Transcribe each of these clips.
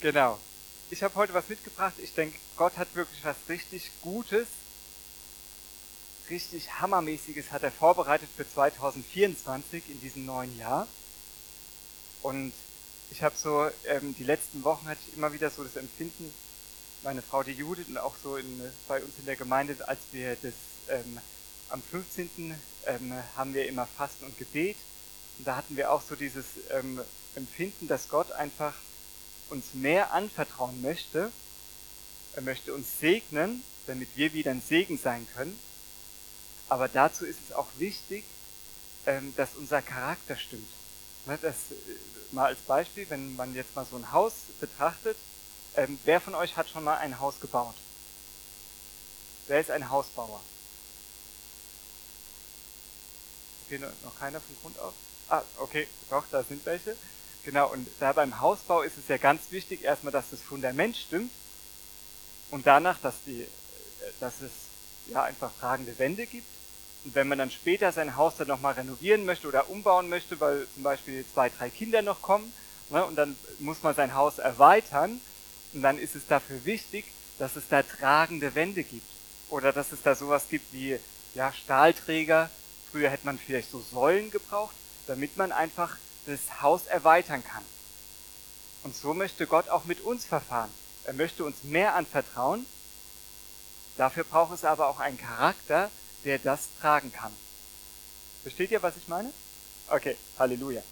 Genau. Ich habe heute was mitgebracht. Ich denke, Gott hat wirklich was richtig Gutes, richtig Hammermäßiges hat er vorbereitet für 2024 in diesem neuen Jahr. Und ich habe so, ähm, die letzten Wochen hatte ich immer wieder so das Empfinden, meine Frau die Judith und auch so in, bei uns in der Gemeinde, als wir das ähm, am 15. Ähm, haben wir immer Fasten und Gebet. Und da hatten wir auch so dieses ähm, Empfinden, dass Gott einfach uns mehr anvertrauen möchte. Er möchte uns segnen, damit wir wieder ein Segen sein können. Aber dazu ist es auch wichtig, ähm, dass unser Charakter stimmt. Ne, das, äh, mal als Beispiel, wenn man jetzt mal so ein Haus betrachtet, ähm, wer von euch hat schon mal ein Haus gebaut? Wer ist ein Hausbauer? Okay, noch keiner von Grund auf? Ah, okay, doch, da sind welche. Genau, und da beim Hausbau ist es ja ganz wichtig, erstmal, dass das Fundament stimmt und danach, dass, die, äh, dass es ja einfach tragende Wände gibt. Und wenn man dann später sein Haus dann nochmal renovieren möchte oder umbauen möchte, weil zum Beispiel zwei, drei Kinder noch kommen, ne, und dann muss man sein Haus erweitern, und dann ist es dafür wichtig, dass es da tragende Wände gibt. Oder dass es da sowas gibt wie ja, Stahlträger. Früher hätte man vielleicht so Säulen gebraucht, damit man einfach das Haus erweitern kann. Und so möchte Gott auch mit uns verfahren. Er möchte uns mehr anvertrauen. Dafür braucht es aber auch einen Charakter, der das tragen kann. Versteht ihr, was ich meine? Okay, Halleluja.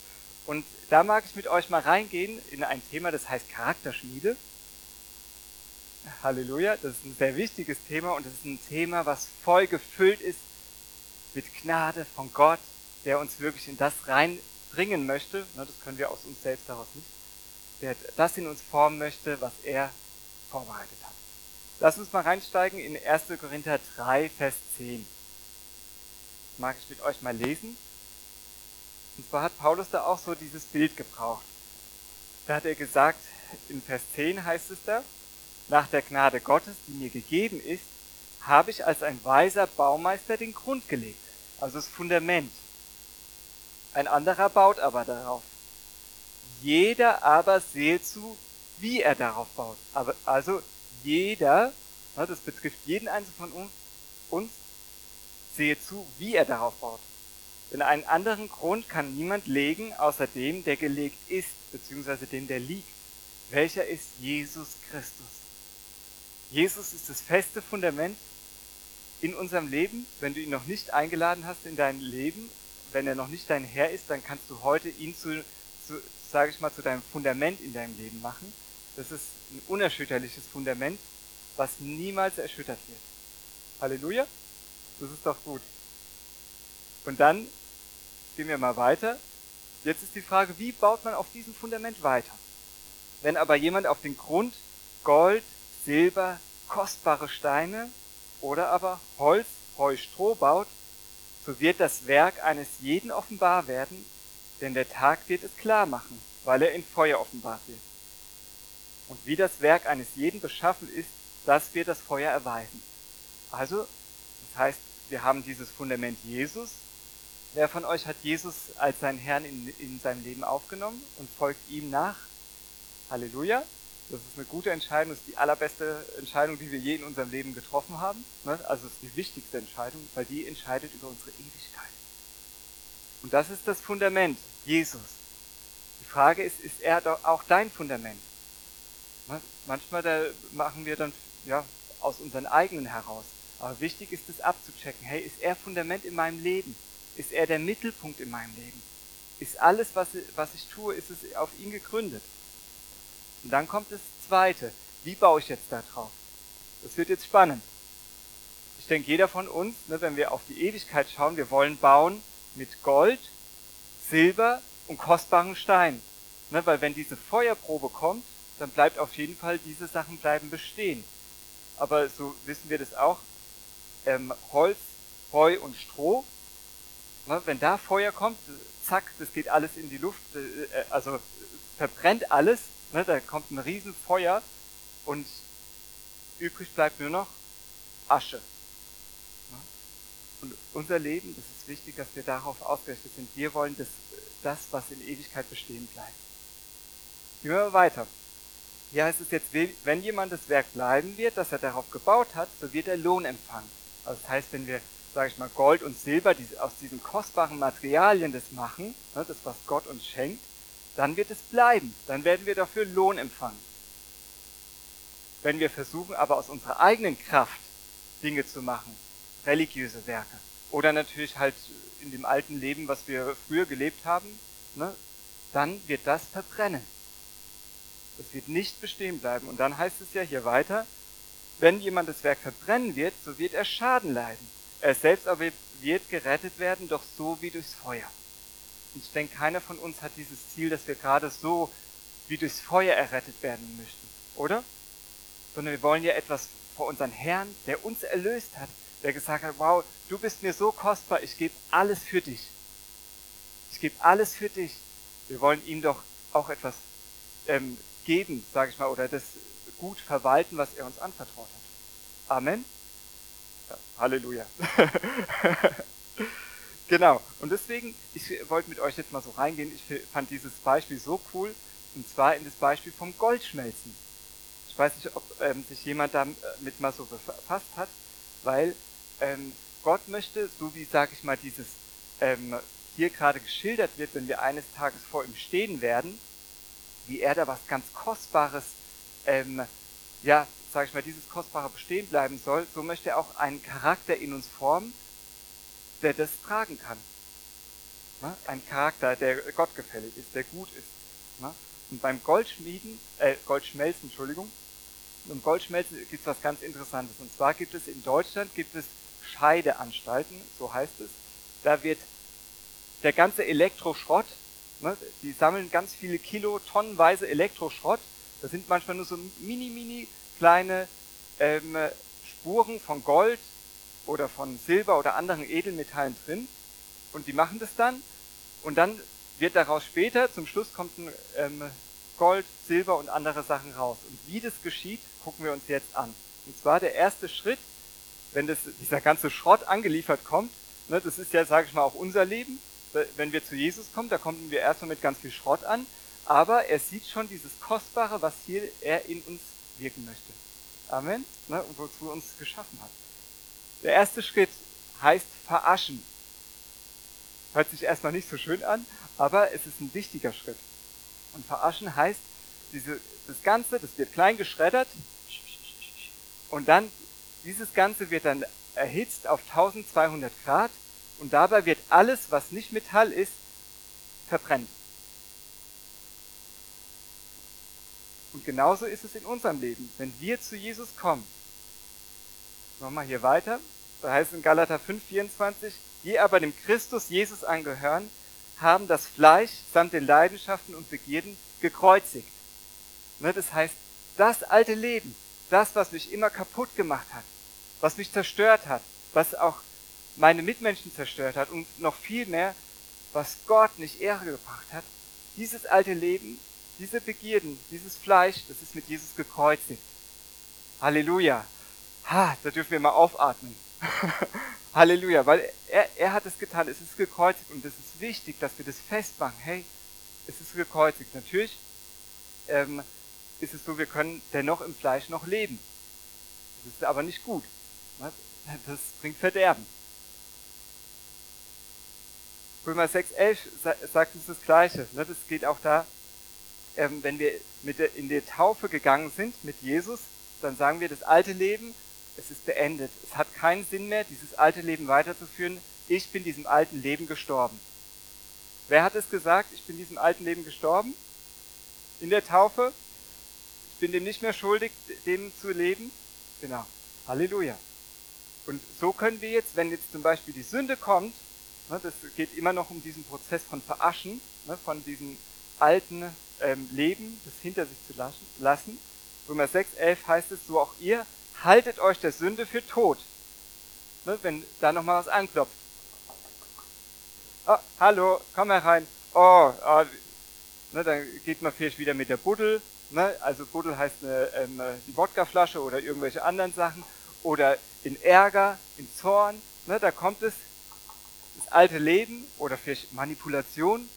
Und da mag ich mit euch mal reingehen in ein Thema, das heißt Charakterschmiede. Halleluja, das ist ein sehr wichtiges Thema und es ist ein Thema, was voll gefüllt ist mit Gnade von Gott, der uns wirklich in das reinbringen möchte. Ne, das können wir aus uns selbst daraus nicht. Der das in uns formen möchte, was er vorbereitet hat. Lass uns mal reinsteigen in 1. Korinther 3, Vers 10 mag ich mit euch mal lesen. Und zwar hat Paulus da auch so dieses Bild gebraucht. Da hat er gesagt, in Vers 10 heißt es da, nach der Gnade Gottes, die mir gegeben ist, habe ich als ein weiser Baumeister den Grund gelegt, also das Fundament. Ein anderer baut aber darauf. Jeder aber sehe zu, wie er darauf baut. Aber, also jeder, das betrifft jeden Einzelnen von uns, sehe zu, wie er darauf baut. Denn einen anderen Grund kann niemand legen, außer dem, der gelegt ist, beziehungsweise dem, der liegt. Welcher ist Jesus Christus? Jesus ist das feste Fundament in unserem Leben. Wenn du ihn noch nicht eingeladen hast in dein Leben, wenn er noch nicht dein Herr ist, dann kannst du heute ihn zu, zu sage ich mal, zu deinem Fundament in deinem Leben machen. Das ist ein unerschütterliches Fundament, was niemals erschüttert wird. Halleluja. Das ist doch gut. Und dann gehen wir mal weiter. Jetzt ist die Frage, wie baut man auf diesem Fundament weiter? Wenn aber jemand auf den Grund Gold, Silber, kostbare Steine oder aber Holz, Heu, Stroh baut, so wird das Werk eines jeden offenbar werden, denn der Tag wird es klar machen, weil er in Feuer offenbart wird. Und wie das Werk eines jeden beschaffen ist, das wird das Feuer erweisen. Also, das heißt, wir haben dieses Fundament Jesus. Wer von euch hat Jesus als seinen Herrn in, in seinem Leben aufgenommen und folgt ihm nach? Halleluja. Das ist eine gute Entscheidung, das ist die allerbeste Entscheidung, die wir je in unserem Leben getroffen haben. Ne? Also es ist die wichtigste Entscheidung, weil die entscheidet über unsere Ewigkeit. Und das ist das Fundament, Jesus. Die Frage ist, ist er auch dein Fundament? Ne? Manchmal machen wir dann ja, aus unseren eigenen heraus. Aber wichtig ist es abzuchecken. Hey, ist er Fundament in meinem Leben? Ist er der Mittelpunkt in meinem Leben? Ist alles, was, was ich tue, ist es auf ihn gegründet? Und dann kommt das Zweite. Wie baue ich jetzt da drauf? Das wird jetzt spannend. Ich denke, jeder von uns, ne, wenn wir auf die Ewigkeit schauen, wir wollen bauen mit Gold, Silber und kostbaren Steinen. Ne, weil wenn diese Feuerprobe kommt, dann bleibt auf jeden Fall, diese Sachen bleiben bestehen. Aber so wissen wir das auch, ähm, Holz, Heu und Stroh. Ne, wenn da Feuer kommt, zack, das geht alles in die Luft, äh, äh also verbrennt alles, ne, da kommt ein Riesenfeuer und übrig bleibt nur noch Asche. Ne? Und unser Leben, das ist wichtig, dass wir darauf ausgerichtet sind. Wir wollen das, das was in Ewigkeit bestehen bleibt. Gehen wir mal weiter. hier heißt es jetzt, wenn jemand das Werk bleiben wird, das er darauf gebaut hat, so wird er Lohn empfangen. Also das heißt, wenn wir, sage ich mal, Gold und Silber aus diesen kostbaren Materialien das machen, ne, das was Gott uns schenkt, dann wird es bleiben. Dann werden wir dafür Lohn empfangen. Wenn wir versuchen, aber aus unserer eigenen Kraft Dinge zu machen, religiöse Werke, oder natürlich halt in dem alten Leben, was wir früher gelebt haben, ne, dann wird das verbrennen. Das wird nicht bestehen bleiben. Und dann heißt es ja hier weiter, wenn jemand das Werk verbrennen wird, so wird er Schaden leiden. Er selbst aber wird gerettet werden, doch so wie durchs Feuer. Und ich denke, keiner von uns hat dieses Ziel, dass wir gerade so wie durchs Feuer errettet werden möchten, oder? Sondern wir wollen ja etwas vor unseren Herrn, der uns erlöst hat, der gesagt hat, wow, du bist mir so kostbar, ich gebe alles für dich. Ich gebe alles für dich. Wir wollen ihm doch auch etwas ähm, geben, sage ich mal, oder das gut verwalten, was er uns anvertraut hat. Amen. Ja, Halleluja. genau. Und deswegen, ich wollte mit euch jetzt mal so reingehen. Ich fand dieses Beispiel so cool. Und zwar in das Beispiel vom Goldschmelzen. Ich weiß nicht, ob ähm, sich jemand damit mal so befasst hat, weil ähm, Gott möchte, so wie, sage ich mal, dieses ähm, hier gerade geschildert wird, wenn wir eines Tages vor ihm stehen werden, wie er da was ganz Kostbares, ähm, ja, sage ich mal, dieses Kostbare bestehen bleiben soll, so möchte er auch einen Charakter in uns formen, der das tragen kann. Ein Charakter, der gottgefällig ist, der gut ist. Und beim Goldschmieden, äh, Goldschmelzen, Entschuldigung, beim Goldschmelzen gibt es was ganz Interessantes. Und zwar gibt es in Deutschland gibt es Scheideanstalten, so heißt es. Da wird der ganze Elektroschrott Ne? Die sammeln ganz viele Kilo, tonnenweise Elektroschrott. Das sind manchmal nur so mini, mini kleine ähm, Spuren von Gold oder von Silber oder anderen Edelmetallen drin. Und die machen das dann. Und dann wird daraus später, zum Schluss kommt ein ähm, Gold, Silber und andere Sachen raus. Und wie das geschieht, gucken wir uns jetzt an. Und zwar der erste Schritt, wenn das, dieser ganze Schrott angeliefert kommt, ne, das ist ja, sage ich mal, auch unser Leben, wenn wir zu Jesus kommen, da kommen wir erstmal mit ganz viel Schrott an, aber er sieht schon dieses Kostbare, was hier er in uns wirken möchte. Amen. Ne, wozu er uns geschaffen hat. Der erste Schritt heißt veraschen. Hört sich erstmal nicht so schön an, aber es ist ein wichtiger Schritt. Und veraschen heißt, diese, das Ganze, das wird klein geschreddert und dann, dieses Ganze wird dann erhitzt auf 1200 Grad und dabei wird alles, was nicht Metall ist, verbrennt. Und genauso ist es in unserem Leben. Wenn wir zu Jesus kommen, nochmal hier weiter, da heißt es in Galater 5,24, die aber dem Christus Jesus angehören, haben das Fleisch samt den Leidenschaften und Begierden gekreuzigt. Ne, das heißt, das alte Leben, das, was mich immer kaputt gemacht hat, was mich zerstört hat, was auch meine Mitmenschen zerstört hat und noch viel mehr, was Gott nicht Ehre gebracht hat, dieses alte Leben, diese Begierden, dieses Fleisch, das ist mit Jesus gekreuzigt. Halleluja. Ha, da dürfen wir mal aufatmen. Halleluja, weil er, er hat es getan, es ist gekreuzigt und es ist wichtig, dass wir das festmachen. Hey, es ist gekreuzigt. Natürlich ähm, ist es so, wir können dennoch im Fleisch noch leben. Das ist aber nicht gut. Das bringt Verderben. Römer 6,11 sagt uns das Gleiche. Ne? Das geht auch da, ähm, wenn wir mit in die Taufe gegangen sind mit Jesus, dann sagen wir, das alte Leben, es ist beendet. Es hat keinen Sinn mehr, dieses alte Leben weiterzuführen. Ich bin diesem alten Leben gestorben. Wer hat es gesagt? Ich bin diesem alten Leben gestorben? In der Taufe? Ich bin dem nicht mehr schuldig, dem zu leben? Genau. Halleluja. Und so können wir jetzt, wenn jetzt zum Beispiel die Sünde kommt, Ne, das geht immer noch um diesen Prozess von Veraschen, ne, von diesem alten ähm, Leben, das hinter sich zu lassen. Römer 6, 11 heißt es, so auch ihr, haltet euch der Sünde für tot. Ne, wenn da nochmal was anklopft. Oh, hallo, komm herein. Oh, oh ne, dann geht man vielleicht wieder mit der Buddel. Ne, also Buddel heißt eine, ähm, die Wodkaflasche oder irgendwelche anderen Sachen. Oder in Ärger, in Zorn. Ne, da kommt es das alte Leben oder vielleicht Manipulation.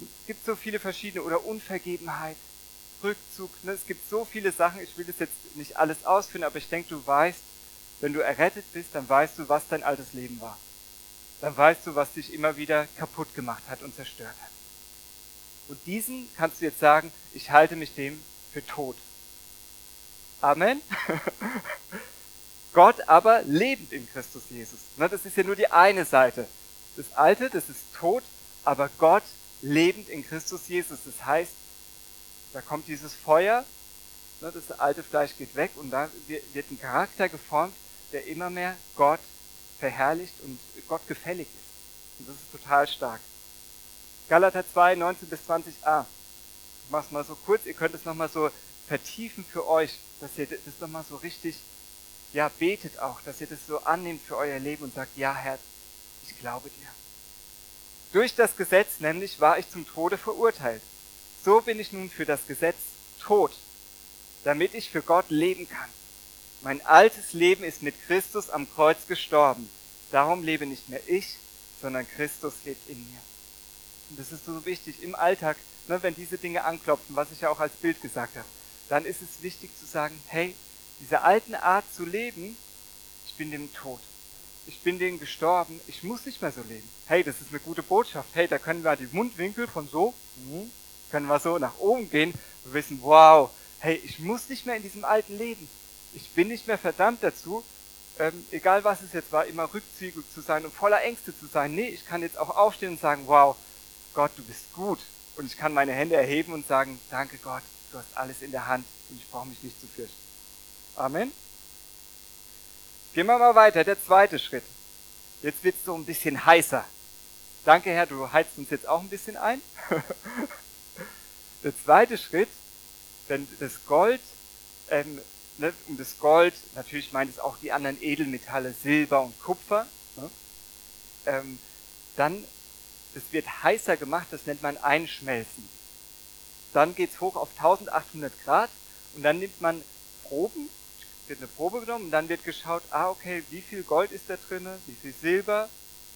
Es gibt so viele verschiedene oder Unvergebenheit. Rückzug. Ne? Es gibt so viele Sachen, ich will das jetzt nicht alles ausführen, aber ich denke, du weißt, wenn du errettet bist, dann weißt du, was dein altes Leben war. Dann weißt du, was dich immer wieder kaputt gemacht hat und zerstört hat. Und diesen kannst du jetzt sagen, ich halte mich dem für tot. Amen. Gott aber lebend in Christus Jesus. Ne, das ist ja nur die eine Seite. Das Alte, das ist tot, aber Gott lebend in Christus Jesus. Das heißt, da kommt dieses Feuer, ne, das alte Fleisch geht weg und da wird ein Charakter geformt, der immer mehr Gott verherrlicht und Gott gefällig ist. Und das ist total stark. Galater 2, 19 bis 20a. Ich mach's mal so kurz, ihr könnt es nochmal so vertiefen für euch, dass ihr das nochmal so richtig, ja, betet auch, dass ihr das so annehmt für euer Leben und sagt, ja, Herr, ich glaube dir. Durch das Gesetz nämlich war ich zum Tode verurteilt. So bin ich nun für das Gesetz tot, damit ich für Gott leben kann. Mein altes Leben ist mit Christus am Kreuz gestorben. Darum lebe nicht mehr ich, sondern Christus lebt in mir. Und das ist so wichtig im Alltag, ne, wenn diese Dinge anklopfen, was ich ja auch als Bild gesagt habe, dann ist es wichtig zu sagen, hey, diese alten Art zu leben, ich bin dem Tod ich bin denen gestorben, ich muss nicht mehr so leben. Hey, das ist eine gute Botschaft. Hey, da können wir die Mundwinkel von so, hm, können wir so nach oben gehen und wissen, wow, hey, ich muss nicht mehr in diesem alten Leben. Ich bin nicht mehr verdammt dazu, ähm, egal was es jetzt war, immer rückzügig zu sein und voller Ängste zu sein. Nee, ich kann jetzt auch aufstehen und sagen, wow, Gott, du bist gut. Und ich kann meine Hände erheben und sagen, danke Gott, du hast alles in der Hand und ich brauche mich nicht zu fürchten. Amen. Gehen wir mal weiter, der zweite Schritt. Jetzt wird es so ein bisschen heißer. Danke Herr, du heizt uns jetzt auch ein bisschen ein. der zweite Schritt, wenn das Gold, ähm, ne, um das Gold, natürlich meint es auch die anderen Edelmetalle, Silber und Kupfer, ne, ähm, dann, es wird heißer gemacht, das nennt man Einschmelzen. Dann geht's hoch auf 1800 Grad und dann nimmt man Proben wird eine Probe genommen und dann wird geschaut, ah okay, wie viel Gold ist da drin, wie viel Silber,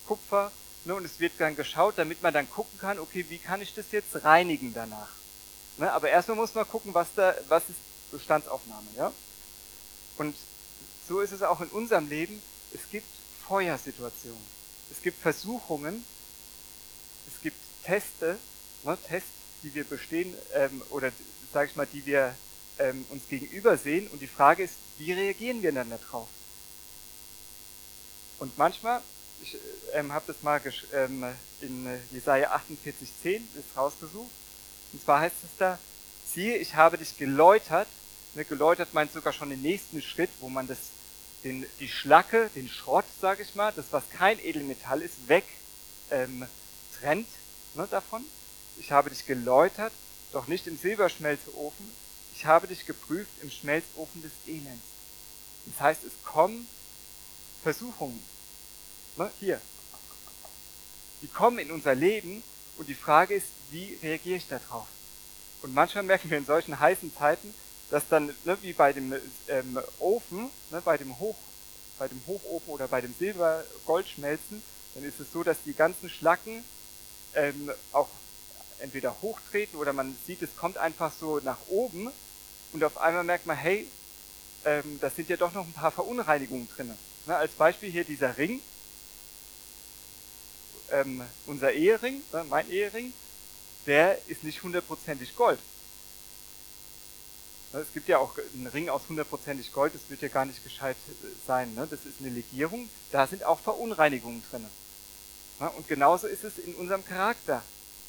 Kupfer, ne, und es wird dann geschaut, damit man dann gucken kann, okay, wie kann ich das jetzt reinigen danach. Ne, aber erstmal muss man gucken, was da, was ist Bestandsaufnahme, ja. Und so ist es auch in unserem Leben. Es gibt Feuersituationen, es gibt Versuchungen, es gibt Teste, ne, Tests, die wir bestehen ähm, oder sage ich mal, die wir ähm, uns gegenüber sehen. Und die Frage ist, wie reagieren wir dann darauf? Und manchmal, ich ähm, habe das mal ähm, in Jesaja 48,10 ist rausgesucht. Und zwar heißt es da, siehe, ich habe dich geläutert. Ne, geläutert meint sogar schon den nächsten Schritt, wo man das, den, die Schlacke, den Schrott, sage ich mal, das, was kein Edelmetall ist, weg ähm, trennt ne, davon. Ich habe dich geläutert, doch nicht im Silberschmelzofen, ich habe dich geprüft im Schmelzofen des Elends. Das heißt, es kommen Versuchungen. Ne? Hier. Die kommen in unser Leben und die Frage ist, wie reagiere ich darauf? Und manchmal merken wir in solchen heißen Zeiten, dass dann, ne, wie bei dem ähm, Ofen, ne, bei, dem Hoch, bei dem Hochofen oder bei dem Silber-Goldschmelzen, dann ist es so, dass die ganzen Schlacken ähm, auch entweder hochtreten oder man sieht, es kommt einfach so nach oben und auf einmal merkt man, hey, ähm, da sind ja doch noch ein paar Verunreinigungen drin. Ne, als Beispiel hier dieser Ring, ähm, unser Ehering, ne, mein Ehering, der ist nicht hundertprozentig Gold. Ne, es gibt ja auch einen Ring aus hundertprozentig Gold, das wird ja gar nicht gescheit äh, sein. Ne? Das ist eine Legierung, da sind auch Verunreinigungen drin. Ne? Und genauso ist es in unserem Charakter.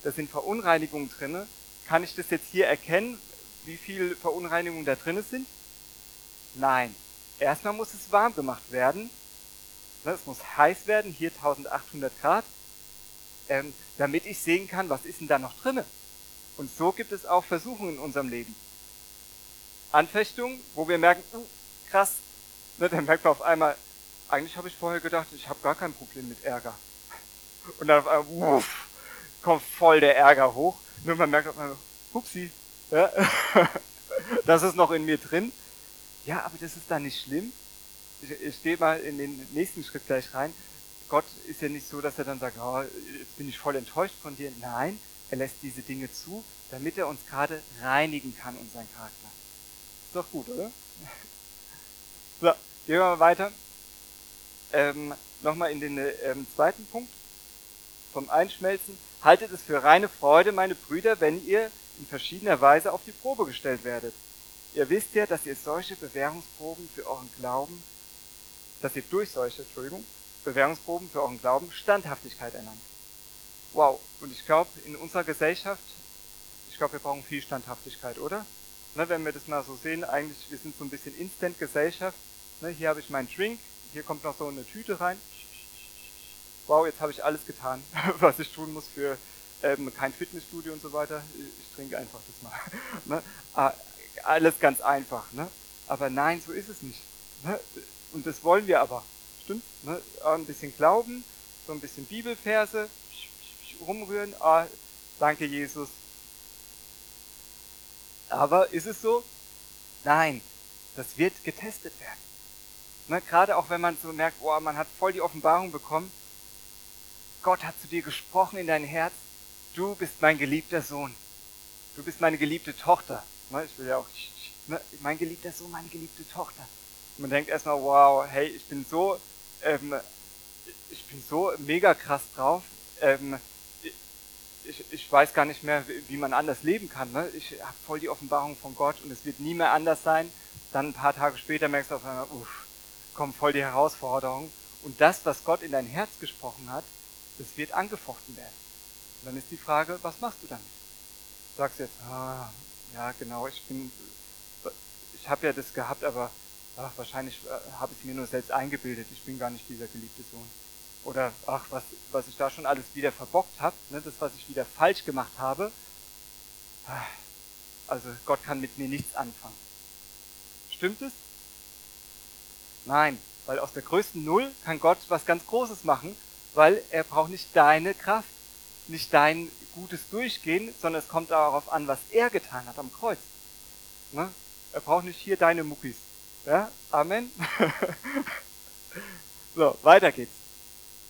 Da sind Verunreinigungen drin. Kann ich das jetzt hier erkennen, wie viel Verunreinigungen da drin sind? Nein. Erstmal muss es warm gemacht werden. Es muss heiß werden, hier 1800 Grad, ähm, damit ich sehen kann, was ist denn da noch drin. Und so gibt es auch Versuchungen in unserem Leben. Anfechtungen, wo wir merken, uh, krass, ne, dann merkt man auf einmal, eigentlich habe ich vorher gedacht, ich habe gar kein Problem mit Ärger. Und dann auf einmal, uff, kommt voll der Ärger hoch. Nur man merkt auf einmal, hupsi, ja? Das ist noch in mir drin. Ja, aber das ist da nicht schlimm. Ich, ich stehe mal in den nächsten Schritt gleich rein. Gott ist ja nicht so, dass er dann sagt, oh, jetzt bin ich voll enttäuscht von dir. Nein, er lässt diese Dinge zu, damit er uns gerade reinigen kann, unseren Charakter. Ist doch gut, oder? So, gehen wir mal weiter. Ähm, Nochmal in den ähm, zweiten Punkt vom Einschmelzen. Haltet es für reine Freude, meine Brüder, wenn ihr in verschiedener Weise auf die Probe gestellt werdet. Ihr wisst ja, dass ihr solche Bewährungsproben für euren Glauben, dass ihr durch solche, Entschuldigung, Bewährungsproben für euren Glauben Standhaftigkeit erlangt. Wow, und ich glaube, in unserer Gesellschaft, ich glaube, wir brauchen viel Standhaftigkeit, oder? Ne, wenn wir das mal so sehen, eigentlich, wir sind so ein bisschen Instant-Gesellschaft. Ne, hier habe ich meinen Drink, hier kommt noch so eine Tüte rein. Wow, jetzt habe ich alles getan, was ich tun muss für ähm, kein Fitnessstudio und so weiter. Ich, ich trinke einfach das mal. ne? ah, alles ganz einfach. Ne? Aber nein, so ist es nicht. Ne? Und das wollen wir aber. Stimmt? Ne? Ein bisschen Glauben, so ein bisschen Bibelverse, rumrühren. Ah, danke Jesus. Aber ist es so? Nein, das wird getestet werden. Ne, gerade auch wenn man so merkt, oh, man hat voll die Offenbarung bekommen. Gott hat zu dir gesprochen in dein Herz. Du bist mein geliebter Sohn. Du bist meine geliebte Tochter. Ne, ich will ja auch, ne, mein geliebter Sohn, meine geliebte Tochter. Man denkt erstmal, wow, hey, ich bin so, ähm, ich bin so mega krass drauf. Ähm, ich, ich weiß gar nicht mehr, wie man anders leben kann. Ne? Ich habe voll die Offenbarung von Gott und es wird nie mehr anders sein. Dann ein paar Tage später merkst du auf einmal, uff, kommen voll die Herausforderungen. Und das, was Gott in dein Herz gesprochen hat, das wird angefochten werden. Und dann ist die Frage, was machst du damit? Sagst du jetzt, ah, ja genau, ich bin, ich habe ja das gehabt, aber ach, wahrscheinlich äh, habe ich mir nur selbst eingebildet, ich bin gar nicht dieser geliebte Sohn oder ach, was, was ich da schon alles wieder verbockt habe, ne, das, was ich wieder falsch gemacht habe. Also Gott kann mit mir nichts anfangen. Stimmt es? Nein, weil aus der größten Null kann Gott was ganz Großes machen, weil er braucht nicht deine Kraft, nicht dein gutes Durchgehen, sondern es kommt darauf an, was er getan hat am Kreuz. Ne? Er braucht nicht hier deine Muckis. Ja? Amen. so, weiter geht's.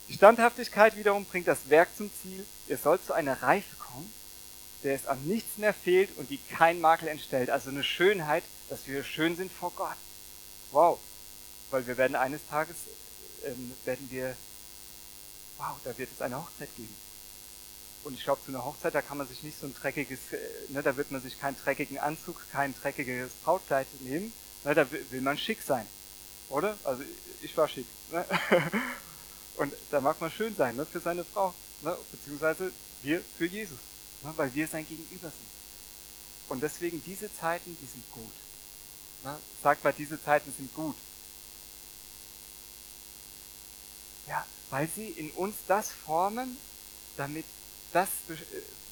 Die Standhaftigkeit wiederum bringt das Werk zum Ziel. Ihr sollt zu einer Reife kommen, der es an nichts mehr fehlt und die kein Makel entstellt. Also eine Schönheit, dass wir schön sind vor Gott. Wow. Weil wir werden eines Tages, ähm, werden wir, wow, da wird es eine Hochzeit geben. Und ich glaube, zu einer Hochzeit, da kann man sich nicht so ein dreckiges, äh, ne, da wird man sich keinen dreckigen Anzug, kein dreckiges Brautkleid nehmen. Ne, da will man schick sein. Oder? Also ich war schick. Ne? Und da mag man schön sein ne, für seine Frau, ne, beziehungsweise wir für Jesus, ne, weil wir sein Gegenüber sind. Und deswegen diese Zeiten, die sind gut. Ne, sagt mal, diese Zeiten sind gut. Ja, weil sie in uns das formen, damit das,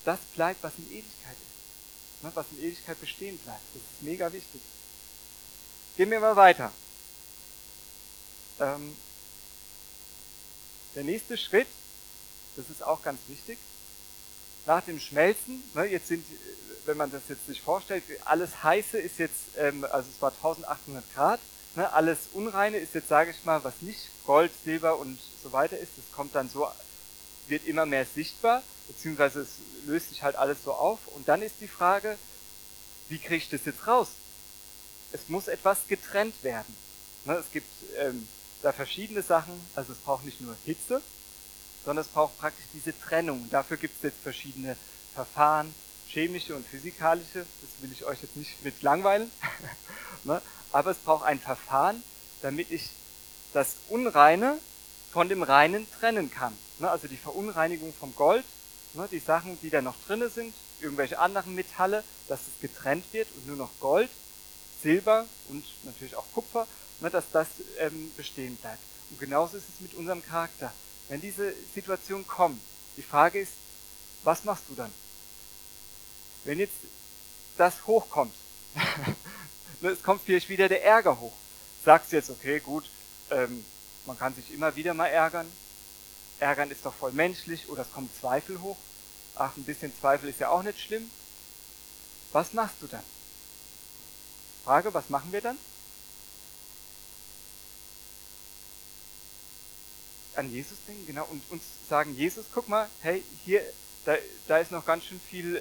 das bleibt, was in Ewigkeit ist. Ne, was in Ewigkeit bestehen bleibt. Das ist mega wichtig. Gehen wir mal weiter. Ähm, der nächste Schritt, das ist auch ganz wichtig, nach dem Schmelzen, ne, jetzt sind, wenn man das jetzt sich vorstellt, alles Heiße ist jetzt, ähm, also es war 1800 Grad, ne, alles Unreine ist jetzt, sage ich mal, was nicht Gold, Silber und so weiter ist, das kommt dann so, wird immer mehr sichtbar, beziehungsweise es löst sich halt alles so auf und dann ist die Frage, wie kriege ich das jetzt raus? Es muss etwas getrennt werden. Ne, es gibt ähm, da verschiedene Sachen, also es braucht nicht nur Hitze, sondern es braucht praktisch diese Trennung. Dafür gibt es jetzt verschiedene Verfahren, chemische und physikalische, das will ich euch jetzt nicht mit langweilen, ne? aber es braucht ein Verfahren, damit ich das Unreine von dem Reinen trennen kann. Ne? Also die Verunreinigung vom Gold, die Sachen, die da noch drinne sind, irgendwelche anderen Metalle, dass es getrennt wird und nur noch Gold, Silber und natürlich auch Kupfer ne, dass das ähm, bestehen bleibt. Und genauso ist es mit unserem Charakter. Wenn diese Situation kommt, die Frage ist, was machst du dann? Wenn jetzt das hochkommt, ne, es kommt vielleicht wieder der Ärger hoch. Sagst du jetzt, okay, gut, ähm, man kann sich immer wieder mal ärgern. Ärgern ist doch voll menschlich oder es kommt Zweifel hoch. Ach, ein bisschen Zweifel ist ja auch nicht schlimm. Was machst du dann? Frage, was machen wir dann? an Jesus denken, genau, und uns sagen, Jesus, guck mal, hey, hier, da, da ist noch ganz schön viel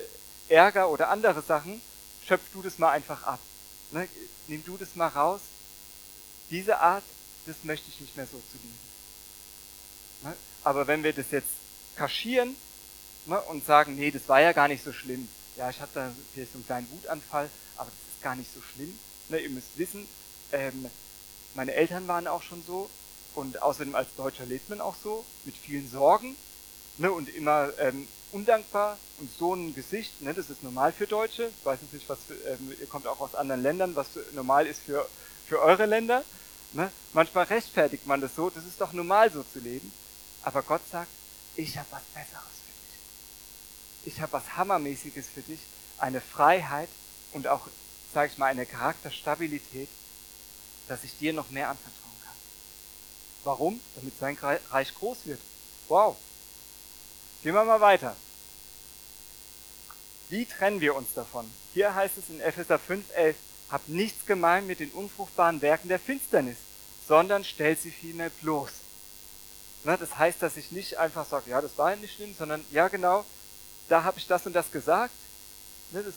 Ärger oder andere Sachen, schöpf du das mal einfach ab. Ne? Nimm du das mal raus. Diese Art, das möchte ich nicht mehr so zu leben. Ne? Aber wenn wir das jetzt kaschieren ne, und sagen, nee, das war ja gar nicht so schlimm. Ja, ich hatte da vielleicht so einen kleinen Wutanfall, aber das ist gar nicht so schlimm. Ne, ihr müsst wissen, ähm, meine Eltern waren auch schon so und außerdem als Deutscher lebt man auch so, mit vielen Sorgen ne, und immer ähm, undankbar und so ein Gesicht, ne, das ist normal für Deutsche. Ich weiß nicht, was ähm, ihr kommt auch aus anderen Ländern, was normal ist für, für eure Länder. Ne? Manchmal rechtfertigt man das so, das ist doch normal so zu leben. Aber Gott sagt, ich habe was Besseres für dich. Ich habe was Hammermäßiges für dich, eine Freiheit und auch, sage ich mal, eine Charakterstabilität, dass ich dir noch mehr anvertrauen kann. Warum? Damit sein Reich groß wird. Wow. Gehen wir mal weiter. Wie trennen wir uns davon? Hier heißt es in Epheser 5,11, habt nichts gemein mit den unfruchtbaren Werken der Finsternis, sondern stellt sie vielmehr bloß. Na, das heißt, dass ich nicht einfach sage, ja, das war nicht schlimm, sondern ja, genau, da habe ich das und das gesagt. Ne, das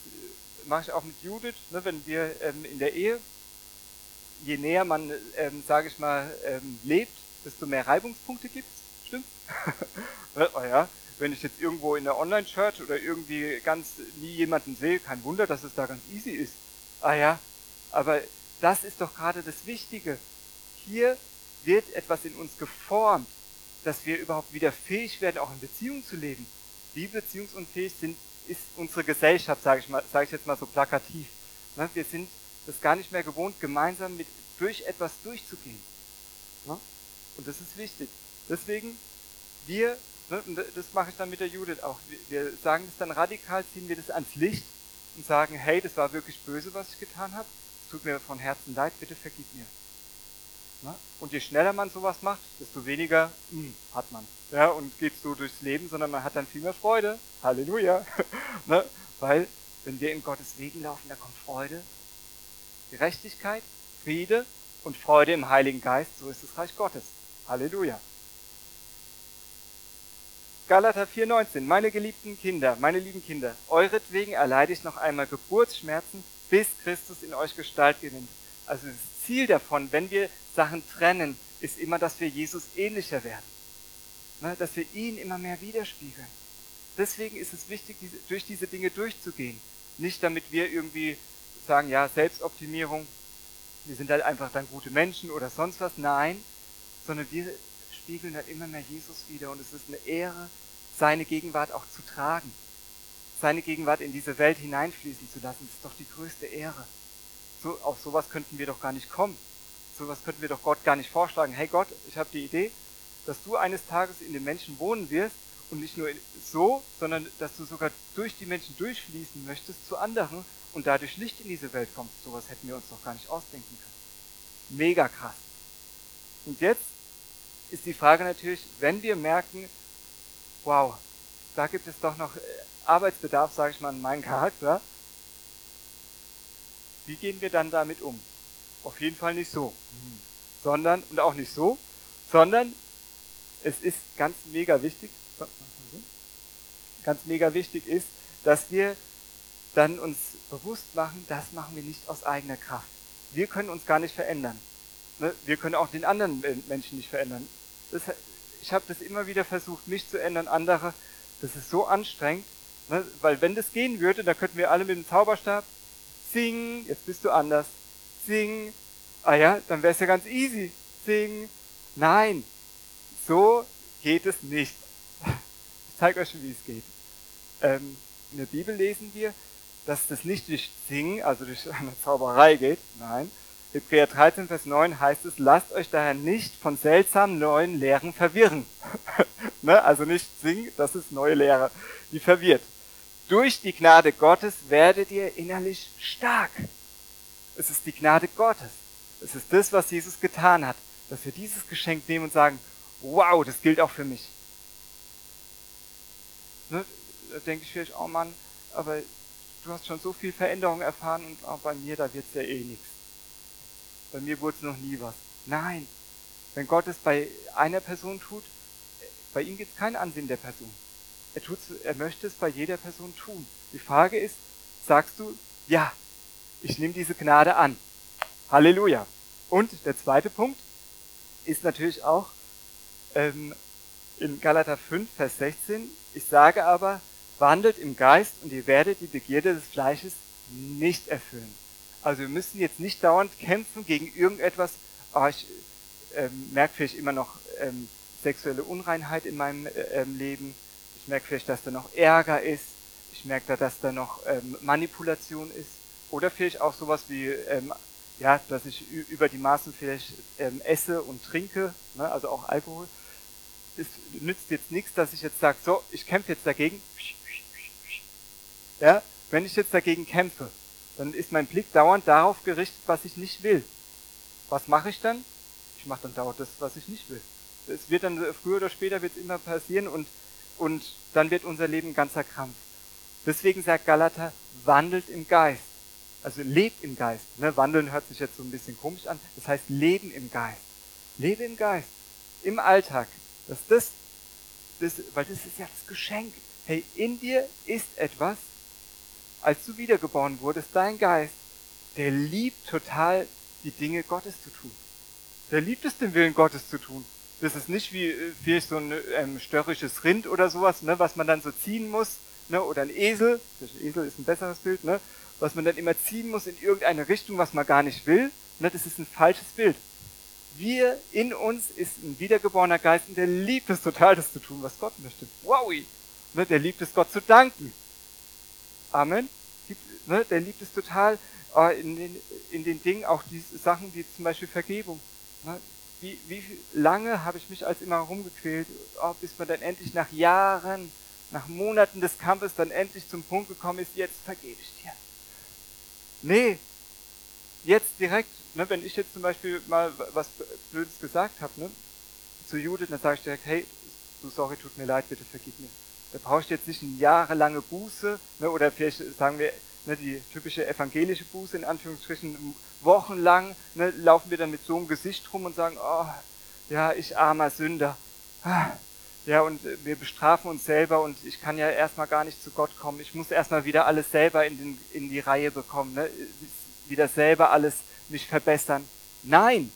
mache ich auch mit Judith, ne, wenn wir ähm, in der Ehe, je näher man, ähm, sage ich mal, ähm, lebt, desto mehr Reibungspunkte gibt es. Stimmt? oh ja, wenn ich jetzt irgendwo in der Online-Church oder irgendwie ganz nie jemanden sehe, kein Wunder, dass es da ganz easy ist. Ah ja, aber das ist doch gerade das Wichtige. Hier wird etwas in uns geformt, dass wir überhaupt wieder fähig werden, auch in Beziehungen zu leben. Wie beziehungsunfähig sind, ist unsere Gesellschaft, sage ich, sage ich jetzt mal so plakativ. Ne, wir sind das gar nicht mehr gewohnt, gemeinsam mit, durch etwas durchzugehen. Ne? Und das ist wichtig. Deswegen, wir Ne, das mache ich dann mit der Judith auch. Wir sagen das dann radikal, ziehen wir das ans Licht und sagen, hey, das war wirklich böse, was ich getan habe. Es tut mir von Herzen leid, bitte vergib mir. Ne? Und je schneller man sowas macht, desto weniger mh, hm, hat man. Ja, und geht so durchs Leben, sondern man hat dann viel mehr Freude. Halleluja. ne? Weil, wenn wir in Gottes Wegen laufen, da kommt Freude, Gerechtigkeit, Friede und Freude im Heiligen Geist. So ist das Reich Gottes. Halleluja. Galater 4,19. Meine geliebten Kinder, meine lieben Kinder, euretwegen erleide ich noch einmal Geburtsschmerzen, bis Christus in euch Gestalt gewinnt. Also das Ziel davon, wenn wir Sachen trennen, ist immer, dass wir Jesus ähnlicher werden. Ne, dass wir ihn immer mehr widerspiegeln. Deswegen ist es wichtig, durch diese Dinge durchzugehen. Nicht damit wir irgendwie sagen, ja, Selbstoptimierung, wir sind halt einfach dann gute Menschen oder sonst was. Nein, sondern wir spiegeln halt immer mehr Jesus wieder und es ist eine Ehre, seine Gegenwart auch zu tragen. Seine Gegenwart in diese Welt hineinfließen zu lassen, das ist doch die größte Ehre. So, auf sowas könnten wir doch gar nicht kommen. Sowas könnten wir doch Gott gar nicht vorschlagen. Hey Gott, ich habe die Idee, dass du eines Tages in den Menschen wohnen wirst und nicht nur so, sondern dass du sogar durch die Menschen durchfließen möchtest zu anderen und dadurch Licht in diese Welt kommst. Sowas hätten wir uns doch gar nicht ausdenken können. Mega krass. Und jetzt ist die Frage natürlich, wenn wir merken, wow, da gibt es doch noch äh, Arbeitsbedarf, sage ich mal, in meinem Charakter, wie gehen wir dann damit um? Auf jeden Fall nicht so, sondern, und auch nicht so, sondern es ist ganz mega wichtig, ganz mega wichtig ist, dass wir dann uns bewusst machen, das machen wir nicht aus eigener Kraft. Wir können uns gar nicht verändern. Ne? Wir können auch den anderen Menschen nicht verändern das, ich habe das immer wieder versucht, mich zu ändern, andere. Das ist so anstrengend, ne? weil wenn das gehen würde, dann könnten wir alle mit dem Zauberstab singen, jetzt bist du anders, sing, ah ja, dann wäre es ja ganz easy, sing. Nein, so geht es nicht. Ich zeige euch, wie es geht. Ähm, in der Bibel lesen wir, dass das nicht durch Singen, also durch eine Zauberei geht, nein, Hebräer 13, Vers 9 heißt es, lasst euch daher nicht von seltsamen neuen Lehren verwirren. ne? Also nicht singen, das ist neue Lehre, die verwirrt. Durch die Gnade Gottes werdet ihr innerlich stark. Es ist die Gnade Gottes. Es ist das, was Jesus getan hat, dass wir dieses Geschenk nehmen und sagen, wow, das gilt auch für mich. Ne? Da denke ich vielleicht, oh Mann, aber du hast schon so viel Veränderung erfahren und auch bei mir, da wird's ja eh nichts bei mir wurde es noch nie was. Nein, wenn Gott es bei einer Person tut, bei ihm gibt es kein Ansehen der Person. Er, tut's, er möchte es bei jeder Person tun. Die Frage ist, sagst du, ja, ich nehme diese Gnade an. Halleluja. Und der zweite Punkt ist natürlich auch ähm, in Galater 5, Vers 16, ich sage aber, wandelt im Geist und ihr werdet die Begierde des Fleisches nicht erfüllen. Also wir müssen jetzt nicht dauernd kämpfen gegen irgendetwas, oh, ich ähm, merke vielleicht immer noch ähm, sexuelle Unreinheit in meinem äh, ähm, Leben, ich merke vielleicht, dass da noch Ärger ist, ich merke da, dass da noch ähm, Manipulation ist oder vielleicht auch sowas wie, ähm, ja, dass ich über die Maßen vielleicht ähm, esse und trinke, ne, also auch Alkohol. Es nützt jetzt nichts, dass ich jetzt sage, so, ich kämpfe jetzt dagegen. Ja, wenn ich jetzt dagegen kämpfe, dann ist mein Blick dauernd darauf gerichtet, was ich nicht will. Was mache ich dann? Ich mache dann dauernd das, was ich nicht will. Es wird dann früher oder später wird immer passieren und, und dann wird unser Leben ganzer Krampf. Deswegen sagt Galater, wandelt im Geist. Also lebt im Geist. Ne? Wandeln hört sich jetzt so ein bisschen komisch an. Das heißt leben im Geist. Lebe im Geist. Im Alltag. Dass das, das, weil das ist ja das Geschenk. Hey, in dir ist etwas, als du wiedergeboren wurdest, dein Geist, der liebt total die Dinge Gottes zu tun. Der liebt es, den Willen Gottes zu tun. Das ist nicht wie äh, vielleicht so ein ähm, störrisches Rind oder sowas, ne, was man dann so ziehen muss, ne, oder ein Esel. Esel ist ein besseres Bild, ne, was man dann immer ziehen muss in irgendeine Richtung, was man gar nicht will. Ne, das ist ein falsches Bild. Wir, in uns ist ein wiedergeborener Geist und der liebt es total, das zu tun, was Gott möchte. Wow! Ne, der liebt es, Gott zu danken. Amen. Ne, der liebt es total äh, in, den, in den Dingen, auch die Sachen wie zum Beispiel Vergebung. Ne, wie, wie lange habe ich mich als immer rumgequält, oh, bis man dann endlich nach Jahren, nach Monaten des Kampfes dann endlich zum Punkt gekommen ist, jetzt vergebe ich dir. Nee, jetzt direkt, ne, wenn ich jetzt zum Beispiel mal was Blödes gesagt habe, ne, zu Judith, dann sage ich direkt, hey, du sorry, tut mir leid, bitte vergib mir. Da brauchst du jetzt nicht eine jahrelange Buße, ne, oder vielleicht sagen wir, ne, die typische evangelische Buße, in Anführungsstrichen, wochenlang ne, laufen wir dann mit so einem Gesicht rum und sagen, oh, ja, ich armer Sünder. Ja, und wir bestrafen uns selber und ich kann ja erstmal gar nicht zu Gott kommen. Ich muss erstmal wieder alles selber in, den, in die Reihe bekommen, ne? wieder selber alles mich verbessern. Nein!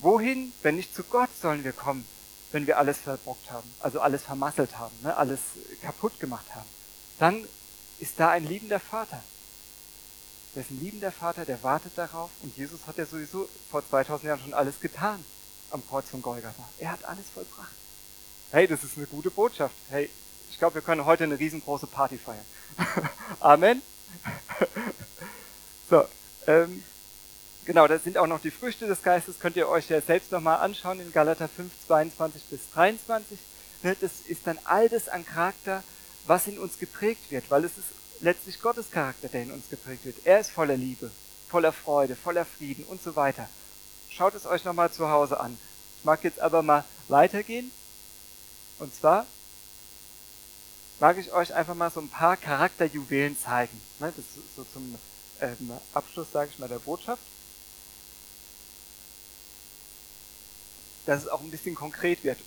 Wohin, wenn nicht zu Gott sollen wir kommen, wenn wir alles verbockt haben, also alles vermasselt haben, ne? alles kaputt gemacht haben? Dann ist da ein liebender Vater. Der ist ein liebender Vater, der wartet darauf und Jesus hat ja sowieso vor 2000 Jahren schon alles getan am Kreuz von Golgatha. Er hat alles vollbracht. Hey, das ist eine gute Botschaft. Hey, ich glaube, wir können heute eine riesengroße Party feiern. Amen. so, ähm, genau, das sind auch noch die Früchte des Geistes, könnt ihr euch ja selbst nochmal anschauen in Galater 5, 22 bis 23. Ne, das ist dann all das an Charakter, was in uns geprägt wird, weil es ist letztlich Gottes Charakter, der in uns geprägt wird. Er ist voller Liebe, voller Freude, voller Frieden und so weiter. Schaut es euch nochmal zu Hause an. Ich mag jetzt aber mal weitergehen. Und zwar mag ich euch einfach mal so ein paar Charakterjuwelen zeigen. Ne, das ist so zum ähm, Abschluss, sage ich mal, der Botschaft. Dass es auch ein bisschen konkret wird.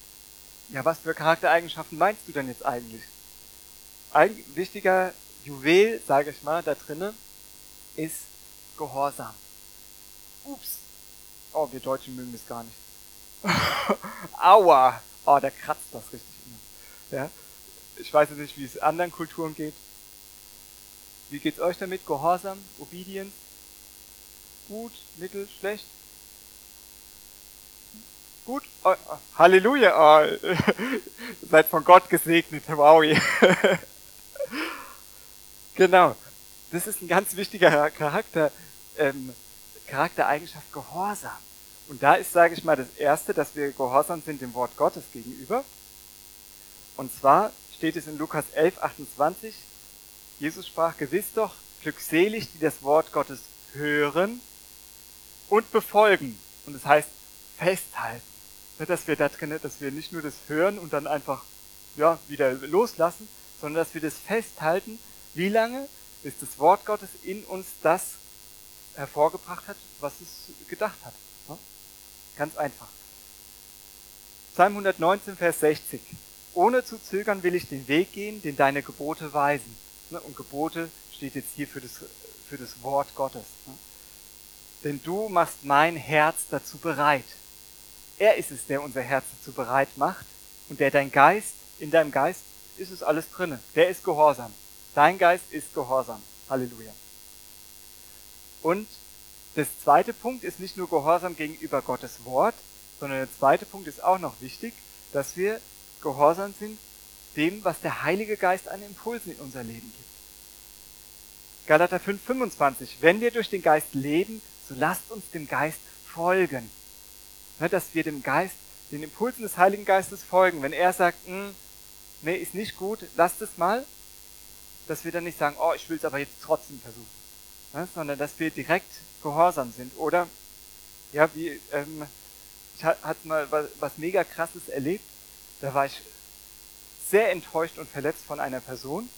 Ja, was für Charaktereigenschaften meinst du denn jetzt eigentlich? Ein wichtiger Juwel, sage ich mal, da drinnen ist Gehorsam. Ups. Oh, wir Deutschen mögen das gar nicht. Aua. Oh, der kratzt das richtig immer. Ja. Ich weiß nicht, wie es anderen Kulturen geht. Wie geht's euch damit? Gehorsam, Obedience? Gut, mittel, schlecht? Gut? Oh, oh, Halleluja! Oh, seid von Gott gesegnet. Wow. genau. Das ist ein ganz wichtiger Charakter, ähm, Charaktereigenschaft Gehorsam. Und da ist, sage ich mal, das Erste, dass wir gehorsam sind dem Wort Gottes gegenüber. Und zwar steht es in Lukas 11, 28, Jesus sprach, gewiss doch, glückselig, die das Wort Gottes hören und befolgen. Und das heißt, festhalten. Dass wir da drinnen, dass wir nicht nur das hören und dann einfach, ja, wieder loslassen, sondern dass wir das festhalten. Wie lange? Bis das Wort Gottes in uns das hervorgebracht hat, was es gedacht hat. Ganz einfach. Psalm 119, Vers 60. ohne zu zögern will ich den Weg gehen, den deine Gebote weisen. Ne, und Gebote steht jetzt hier für das, für das Wort Gottes. Ne. Denn du machst mein Herz dazu bereit. Er ist es, der unser Herz dazu bereit macht und der dein Geist, in deinem Geist ist es alles drinne. Der ist gehorsam. Dein Geist ist gehorsam. Halleluja. Und das zweite Punkt ist nicht nur Gehorsam gegenüber Gottes Wort, sondern der zweite Punkt ist auch noch wichtig, dass wir gehorsam sind dem, was der Heilige Geist an Impulsen in unser Leben gibt. Galater 5,25. Wenn wir durch den Geist leben, so lasst uns dem Geist folgen. Ne, dass wir dem Geist, den Impulsen des Heiligen Geistes folgen. Wenn er sagt, hm, nee, ist nicht gut, lasst es mal, dass wir dann nicht sagen, oh, ich will es aber jetzt trotzdem versuchen. Ne, sondern dass wir direkt gehorsam sind. Oder, ja, wie, ähm, ich hatte mal was, was mega krasses erlebt. Da war ich sehr enttäuscht und verletzt von einer Person.